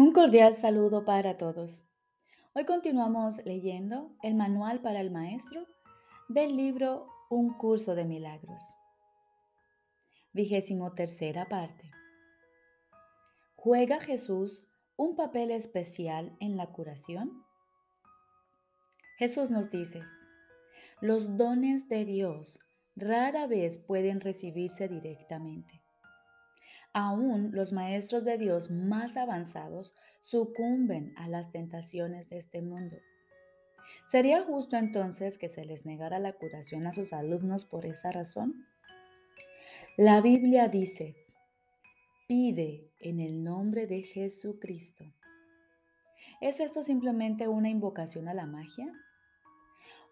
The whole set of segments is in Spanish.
Un cordial saludo para todos. Hoy continuamos leyendo el Manual para el Maestro del libro Un curso de milagros. Vigésimo tercera parte. ¿Juega Jesús un papel especial en la curación? Jesús nos dice, los dones de Dios rara vez pueden recibirse directamente. Aún los maestros de Dios más avanzados sucumben a las tentaciones de este mundo. ¿Sería justo entonces que se les negara la curación a sus alumnos por esa razón? La Biblia dice, pide en el nombre de Jesucristo. ¿Es esto simplemente una invocación a la magia?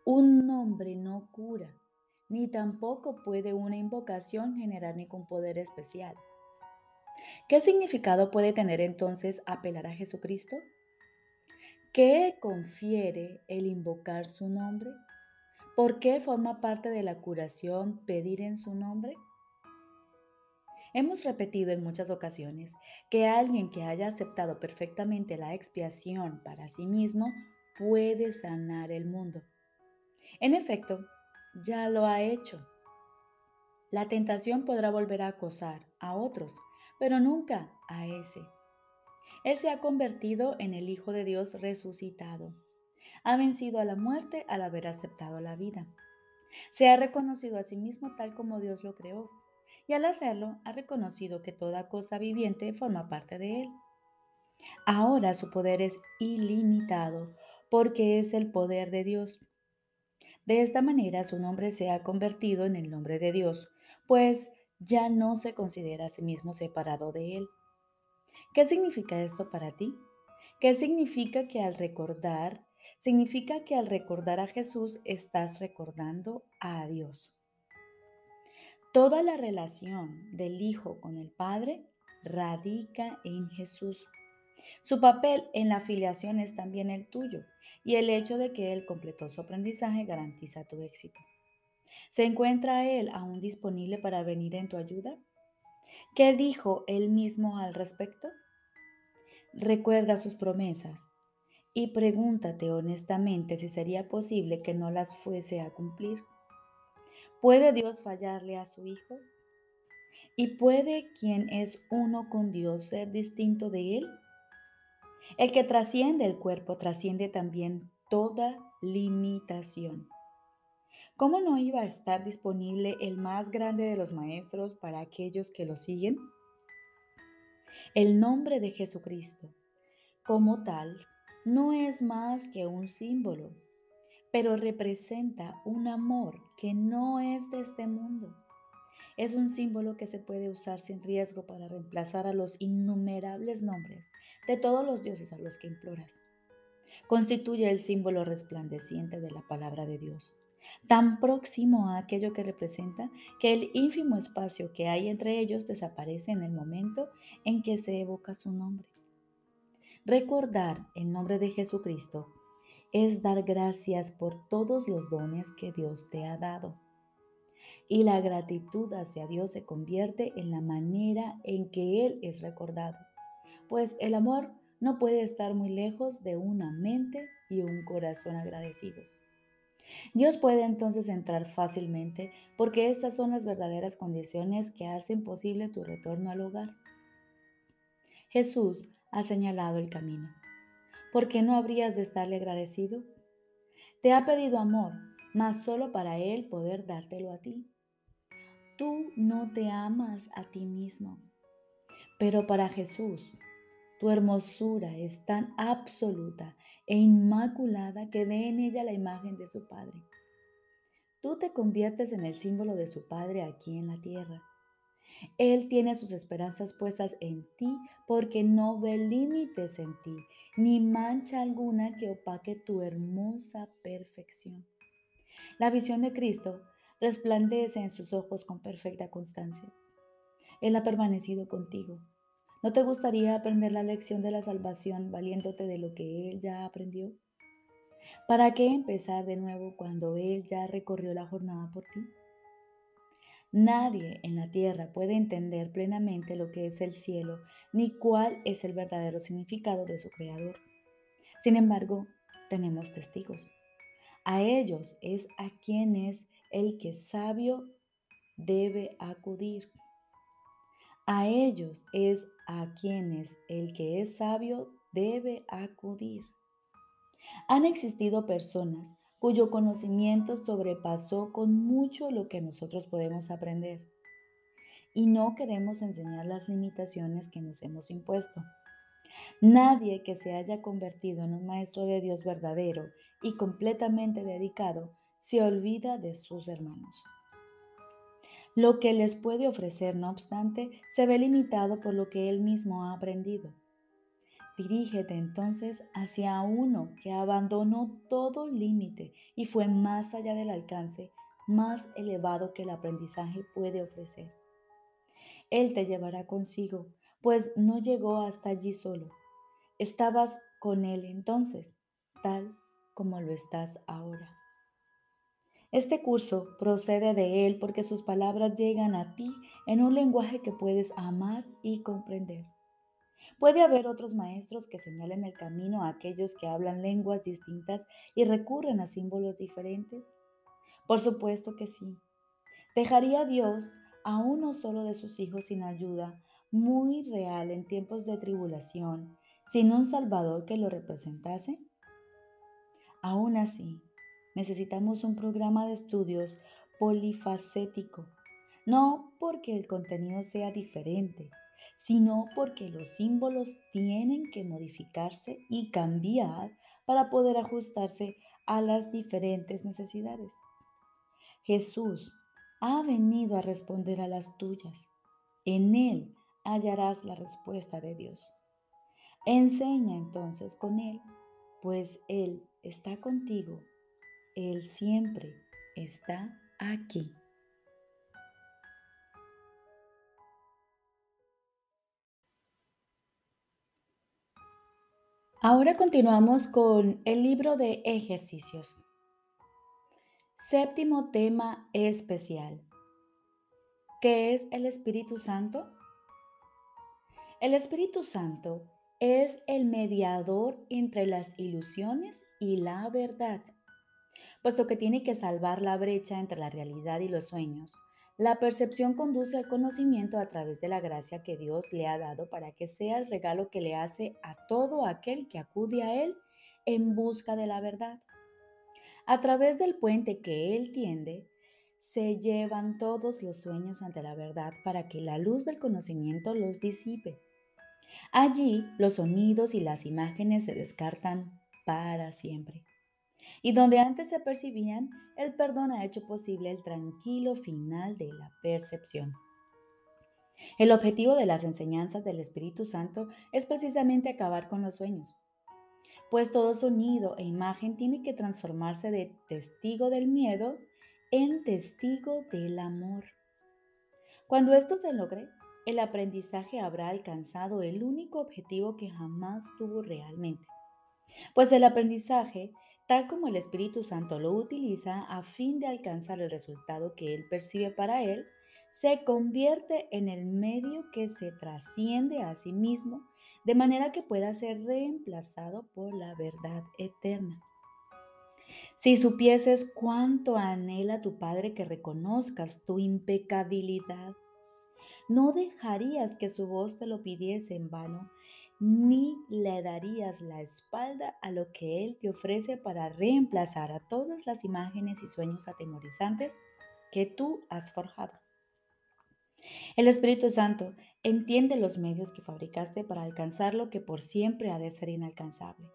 Un nombre no cura, ni tampoco puede una invocación generar ningún poder especial. ¿Qué significado puede tener entonces apelar a Jesucristo? ¿Qué confiere el invocar su nombre? ¿Por qué forma parte de la curación pedir en su nombre? Hemos repetido en muchas ocasiones que alguien que haya aceptado perfectamente la expiación para sí mismo puede sanar el mundo. En efecto, ya lo ha hecho. La tentación podrá volver a acosar a otros pero nunca a ese. Él se ha convertido en el Hijo de Dios resucitado. Ha vencido a la muerte al haber aceptado la vida. Se ha reconocido a sí mismo tal como Dios lo creó, y al hacerlo ha reconocido que toda cosa viviente forma parte de Él. Ahora su poder es ilimitado porque es el poder de Dios. De esta manera su nombre se ha convertido en el nombre de Dios, pues ya no se considera a sí mismo separado de Él. ¿Qué significa esto para ti? ¿Qué significa que al recordar, significa que al recordar a Jesús estás recordando a Dios? Toda la relación del Hijo con el Padre radica en Jesús. Su papel en la afiliación es también el tuyo y el hecho de que Él completó su aprendizaje garantiza tu éxito. ¿Se encuentra Él aún disponible para venir en tu ayuda? ¿Qué dijo Él mismo al respecto? Recuerda sus promesas y pregúntate honestamente si sería posible que no las fuese a cumplir. ¿Puede Dios fallarle a su Hijo? ¿Y puede quien es uno con Dios ser distinto de Él? El que trasciende el cuerpo trasciende también toda limitación. ¿Cómo no iba a estar disponible el más grande de los maestros para aquellos que lo siguen? El nombre de Jesucristo, como tal, no es más que un símbolo, pero representa un amor que no es de este mundo. Es un símbolo que se puede usar sin riesgo para reemplazar a los innumerables nombres de todos los dioses a los que imploras. Constituye el símbolo resplandeciente de la palabra de Dios tan próximo a aquello que representa que el ínfimo espacio que hay entre ellos desaparece en el momento en que se evoca su nombre. Recordar el nombre de Jesucristo es dar gracias por todos los dones que Dios te ha dado. Y la gratitud hacia Dios se convierte en la manera en que Él es recordado, pues el amor no puede estar muy lejos de una mente y un corazón agradecidos. Dios puede entonces entrar fácilmente porque estas son las verdaderas condiciones que hacen posible tu retorno al hogar. Jesús ha señalado el camino. ¿Por qué no habrías de estarle agradecido? Te ha pedido amor, mas solo para Él poder dártelo a ti. Tú no te amas a ti mismo, pero para Jesús tu hermosura es tan absoluta e inmaculada que ve en ella la imagen de su Padre. Tú te conviertes en el símbolo de su Padre aquí en la tierra. Él tiene sus esperanzas puestas en ti porque no ve límites en ti, ni mancha alguna que opaque tu hermosa perfección. La visión de Cristo resplandece en sus ojos con perfecta constancia. Él ha permanecido contigo ¿No te gustaría aprender la lección de la salvación valiéndote de lo que Él ya aprendió? ¿Para qué empezar de nuevo cuando Él ya recorrió la jornada por ti? Nadie en la tierra puede entender plenamente lo que es el cielo, ni cuál es el verdadero significado de su creador. Sin embargo, tenemos testigos. A ellos es a quienes el que sabio debe acudir. A ellos es a quienes el que es sabio debe acudir. Han existido personas cuyo conocimiento sobrepasó con mucho lo que nosotros podemos aprender. Y no queremos enseñar las limitaciones que nos hemos impuesto. Nadie que se haya convertido en un maestro de Dios verdadero y completamente dedicado se olvida de sus hermanos. Lo que les puede ofrecer, no obstante, se ve limitado por lo que él mismo ha aprendido. Dirígete entonces hacia uno que abandonó todo límite y fue más allá del alcance más elevado que el aprendizaje puede ofrecer. Él te llevará consigo, pues no llegó hasta allí solo. Estabas con Él entonces, tal como lo estás ahora. Este curso procede de Él porque sus palabras llegan a ti en un lenguaje que puedes amar y comprender. ¿Puede haber otros maestros que señalen el camino a aquellos que hablan lenguas distintas y recurren a símbolos diferentes? Por supuesto que sí. ¿Dejaría Dios a uno solo de sus hijos sin ayuda, muy real en tiempos de tribulación, sin un Salvador que lo representase? Aún así, necesitamos un programa de estudios polifacético, no porque el contenido sea diferente, sino porque los símbolos tienen que modificarse y cambiar para poder ajustarse a las diferentes necesidades. Jesús ha venido a responder a las tuyas. En Él hallarás la respuesta de Dios. Enseña entonces con Él, pues Él está contigo. Él siempre está aquí. Ahora continuamos con el libro de ejercicios. Séptimo tema especial. ¿Qué es el Espíritu Santo? El Espíritu Santo es el mediador entre las ilusiones y la verdad, puesto que tiene que salvar la brecha entre la realidad y los sueños la percepción conduce al conocimiento a través de la gracia que Dios le ha dado para que sea el regalo que le hace a todo aquel que acude a Él en busca de la verdad. A través del puente que Él tiende, se llevan todos los sueños ante la verdad para que la luz del conocimiento los disipe. Allí los sonidos y las imágenes se descartan para siempre y donde antes se percibían, el perdón ha hecho posible el tranquilo final de la percepción. El objetivo de las enseñanzas del Espíritu Santo es precisamente acabar con los sueños, pues todo sonido e imagen tiene que transformarse de testigo del miedo en testigo del amor. Cuando esto se logre, el aprendizaje habrá alcanzado el único objetivo que jamás tuvo realmente, pues el aprendizaje tal como el Espíritu Santo lo utiliza a fin de alcanzar el resultado que Él percibe para Él, se convierte en el medio que se trasciende a sí mismo de manera que pueda ser reemplazado por la verdad eterna. Si supieses cuánto anhela tu Padre que reconozcas tu impecabilidad, no dejarías que su voz te lo pidiese en vano ni le darías la espalda a lo que Él te ofrece para reemplazar a todas las imágenes y sueños atemorizantes que tú has forjado. El Espíritu Santo entiende los medios que fabricaste para alcanzar lo que por siempre ha de ser inalcanzable.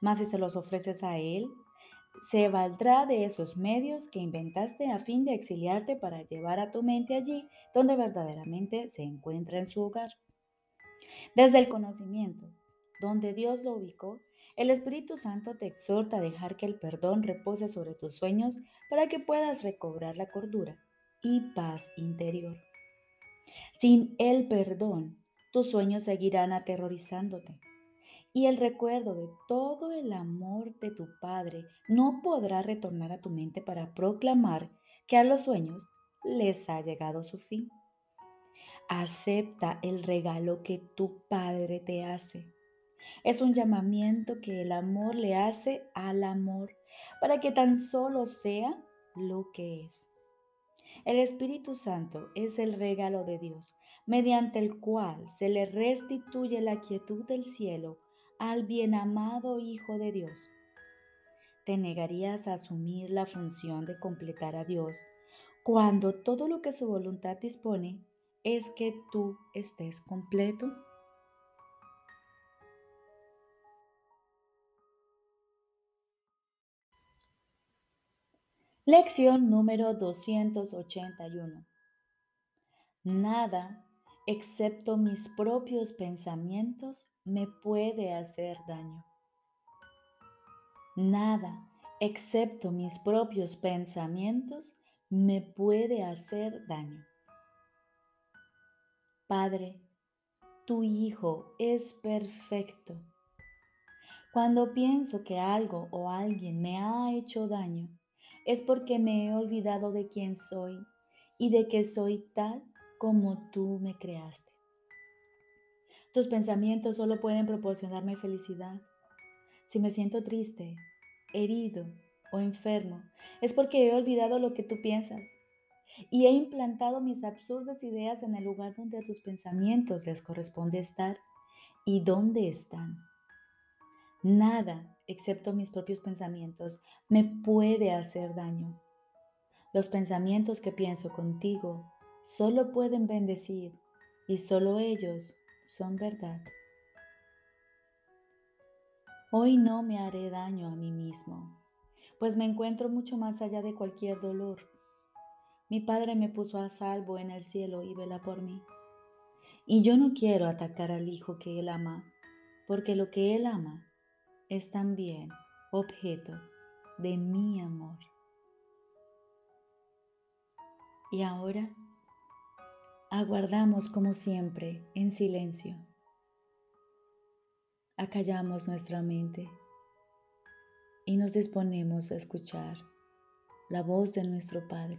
Mas si se los ofreces a Él, se valdrá de esos medios que inventaste a fin de exiliarte para llevar a tu mente allí donde verdaderamente se encuentra en su hogar. Desde el conocimiento, donde Dios lo ubicó, el Espíritu Santo te exhorta a dejar que el perdón repose sobre tus sueños para que puedas recobrar la cordura y paz interior. Sin el perdón, tus sueños seguirán aterrorizándote y el recuerdo de todo el amor de tu Padre no podrá retornar a tu mente para proclamar que a los sueños les ha llegado su fin. Acepta el regalo que tu Padre te hace. Es un llamamiento que el amor le hace al amor para que tan solo sea lo que es. El Espíritu Santo es el regalo de Dios, mediante el cual se le restituye la quietud del cielo al bien amado Hijo de Dios. ¿Te negarías a asumir la función de completar a Dios cuando todo lo que su voluntad dispone es que tú estés completo? Lección número 281. Nada excepto mis propios pensamientos me puede hacer daño. Nada excepto mis propios pensamientos me puede hacer daño. Padre, tu Hijo es perfecto. Cuando pienso que algo o alguien me ha hecho daño, es porque me he olvidado de quién soy y de que soy tal como tú me creaste. Tus pensamientos solo pueden proporcionarme felicidad. Si me siento triste, herido o enfermo, es porque he olvidado lo que tú piensas y he implantado mis absurdas ideas en el lugar donde a tus pensamientos les corresponde estar y dónde están. Nada, excepto mis propios pensamientos, me puede hacer daño. Los pensamientos que pienso contigo solo pueden bendecir y solo ellos son verdad. Hoy no me haré daño a mí mismo, pues me encuentro mucho más allá de cualquier dolor. Mi Padre me puso a salvo en el cielo y vela por mí. Y yo no quiero atacar al Hijo que Él ama, porque lo que Él ama es también objeto de mi amor. Y ahora aguardamos como siempre en silencio. Acallamos nuestra mente y nos disponemos a escuchar la voz de nuestro Padre.